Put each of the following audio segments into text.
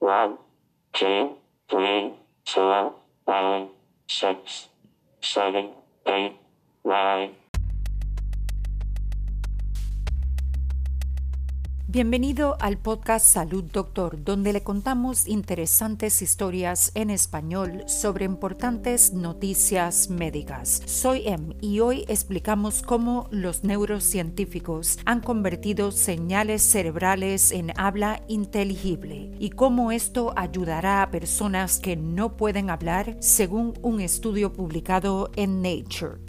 One, two, three, four, five, six, seven, eight, nine. Bienvenido al podcast Salud Doctor, donde le contamos interesantes historias en español sobre importantes noticias médicas. Soy Em y hoy explicamos cómo los neurocientíficos han convertido señales cerebrales en habla inteligible y cómo esto ayudará a personas que no pueden hablar según un estudio publicado en Nature.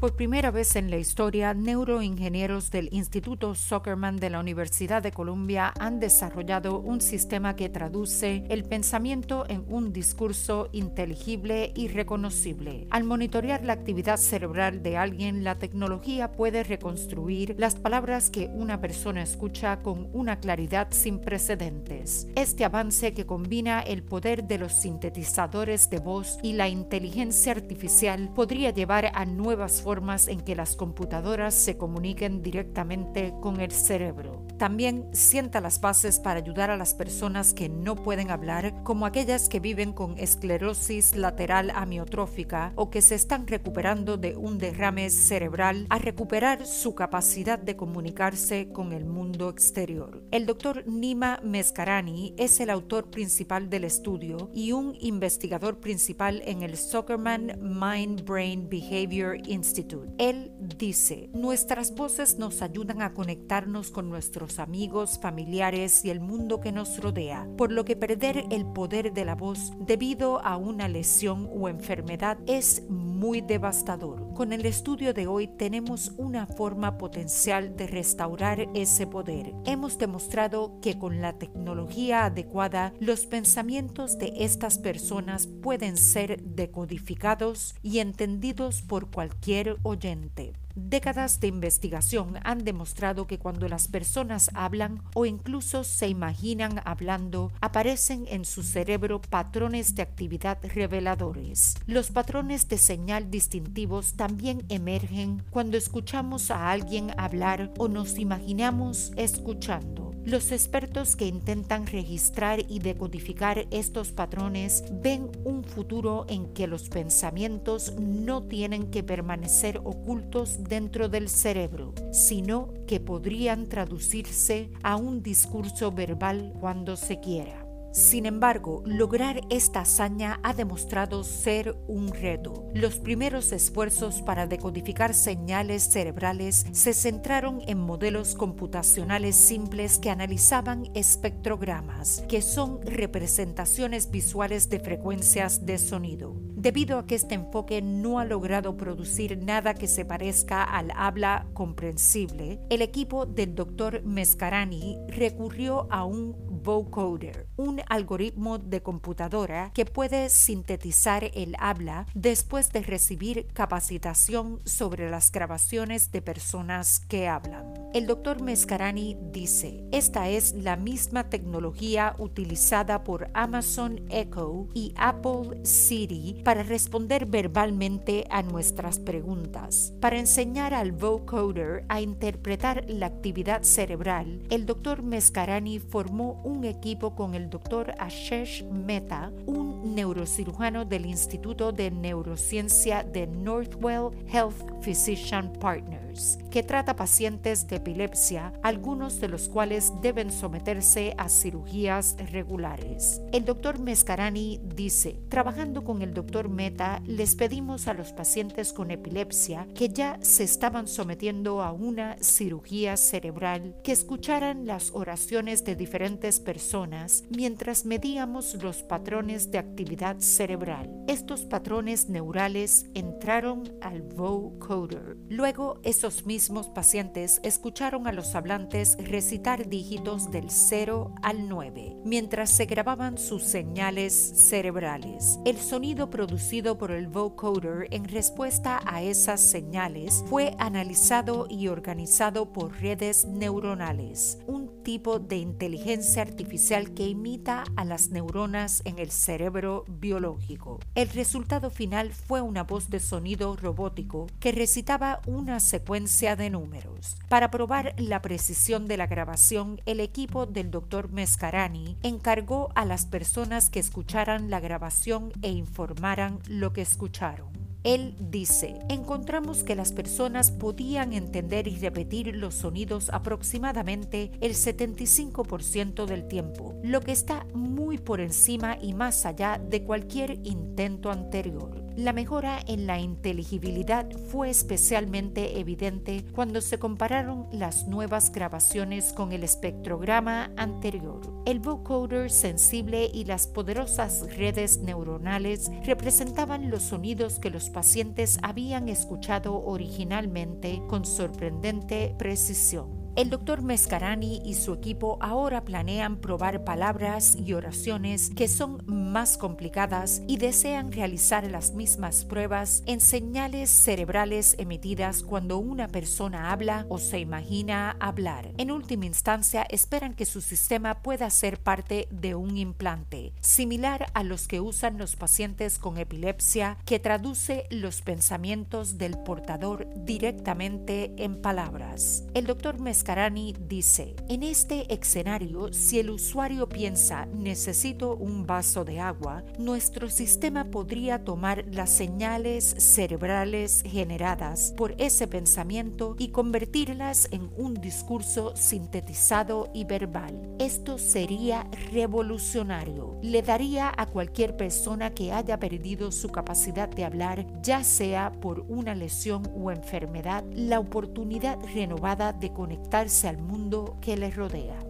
Por primera vez en la historia, neuroingenieros del Instituto Zuckerman de la Universidad de Columbia han desarrollado un sistema que traduce el pensamiento en un discurso inteligible y reconocible. Al monitorear la actividad cerebral de alguien, la tecnología puede reconstruir las palabras que una persona escucha con una claridad sin precedentes. Este avance que combina el poder de los sintetizadores de voz y la inteligencia artificial podría llevar a nuevas formas formas en que las computadoras se comuniquen directamente con el cerebro. También sienta las bases para ayudar a las personas que no pueden hablar, como aquellas que viven con esclerosis lateral amiotrófica o que se están recuperando de un derrame cerebral, a recuperar su capacidad de comunicarse con el mundo exterior. El doctor Nima Mescarani es el autor principal del estudio y un investigador principal en el Zuckerman Mind Brain Behavior Institute él dice, nuestras voces nos ayudan a conectarnos con nuestros amigos, familiares y el mundo que nos rodea, por lo que perder el poder de la voz debido a una lesión o enfermedad es muy devastador. Con el estudio de hoy tenemos una forma potencial de restaurar ese poder. Hemos demostrado que con la tecnología adecuada los pensamientos de estas personas pueden ser decodificados y entendidos por cualquier oyente. Décadas de investigación han demostrado que cuando las personas hablan o incluso se imaginan hablando, aparecen en su cerebro patrones de actividad reveladores. Los patrones de señal distintivos también emergen cuando escuchamos a alguien hablar o nos imaginamos escuchando. Los expertos que intentan registrar y decodificar estos patrones ven un futuro en que los pensamientos no tienen que permanecer ocultos dentro del cerebro, sino que podrían traducirse a un discurso verbal cuando se quiera. Sin embargo, lograr esta hazaña ha demostrado ser un reto. Los primeros esfuerzos para decodificar señales cerebrales se centraron en modelos computacionales simples que analizaban espectrogramas, que son representaciones visuales de frecuencias de sonido. Debido a que este enfoque no ha logrado producir nada que se parezca al habla comprensible, el equipo del Dr. Mescarani recurrió a un vocoder, un algoritmo de computadora que puede sintetizar el habla después de recibir capacitación sobre las grabaciones de personas que hablan. El doctor Mescarani dice, esta es la misma tecnología utilizada por Amazon Echo y Apple Siri para responder verbalmente a nuestras preguntas. Para enseñar al vocoder a interpretar la actividad cerebral, el doctor Mescarani formó un equipo con el doctor Ashesh Mehta, un neurocirujano del Instituto de Neurociencia de Northwell Health Physician Partners, que trata pacientes de epilepsia, algunos de los cuales deben someterse a cirugías regulares. El doctor Mescarani dice, trabajando con el doctor Mehta, les pedimos a los pacientes con epilepsia que ya se estaban sometiendo a una cirugía cerebral que escucharan las oraciones de diferentes personas mientras medíamos los patrones de actividad cerebral. Estos patrones neurales entraron al vocoder. Luego, esos mismos pacientes escucharon a los hablantes recitar dígitos del 0 al 9 mientras se grababan sus señales cerebrales. El sonido producido por el vocoder en respuesta a esas señales fue analizado y organizado por redes neuronales, un tipo de inteligencia artificial que imita a las neuronas en el cerebro biológico. El resultado final fue una voz de sonido robótico que recitaba una secuencia de números. Para probar la precisión de la grabación, el equipo del Dr. Mescarani encargó a las personas que escucharan la grabación e informaran lo que escucharon. Él dice, encontramos que las personas podían entender y repetir los sonidos aproximadamente el 75% del tiempo, lo que está muy por encima y más allá de cualquier intento anterior. La mejora en la inteligibilidad fue especialmente evidente cuando se compararon las nuevas grabaciones con el espectrograma anterior. El vocoder sensible y las poderosas redes neuronales representaban los sonidos que los pacientes habían escuchado originalmente con sorprendente precisión. El doctor Mescarani y su equipo ahora planean probar palabras y oraciones que son más complicadas y desean realizar las mismas pruebas en señales cerebrales emitidas cuando una persona habla o se imagina hablar. En última instancia, esperan que su sistema pueda ser parte de un implante, similar a los que usan los pacientes con epilepsia, que traduce los pensamientos del portador directamente en palabras. El doctor Mescarani dice, en este escenario, si el usuario piensa necesito un vaso de agua, nuestro sistema podría tomar las señales cerebrales generadas por ese pensamiento y convertirlas en un discurso sintetizado y verbal. Esto sería revolucionario. Le daría a cualquier persona que haya perdido su capacidad de hablar, ya sea por una lesión o enfermedad, la oportunidad renovada de conectar al mundo que les rodea.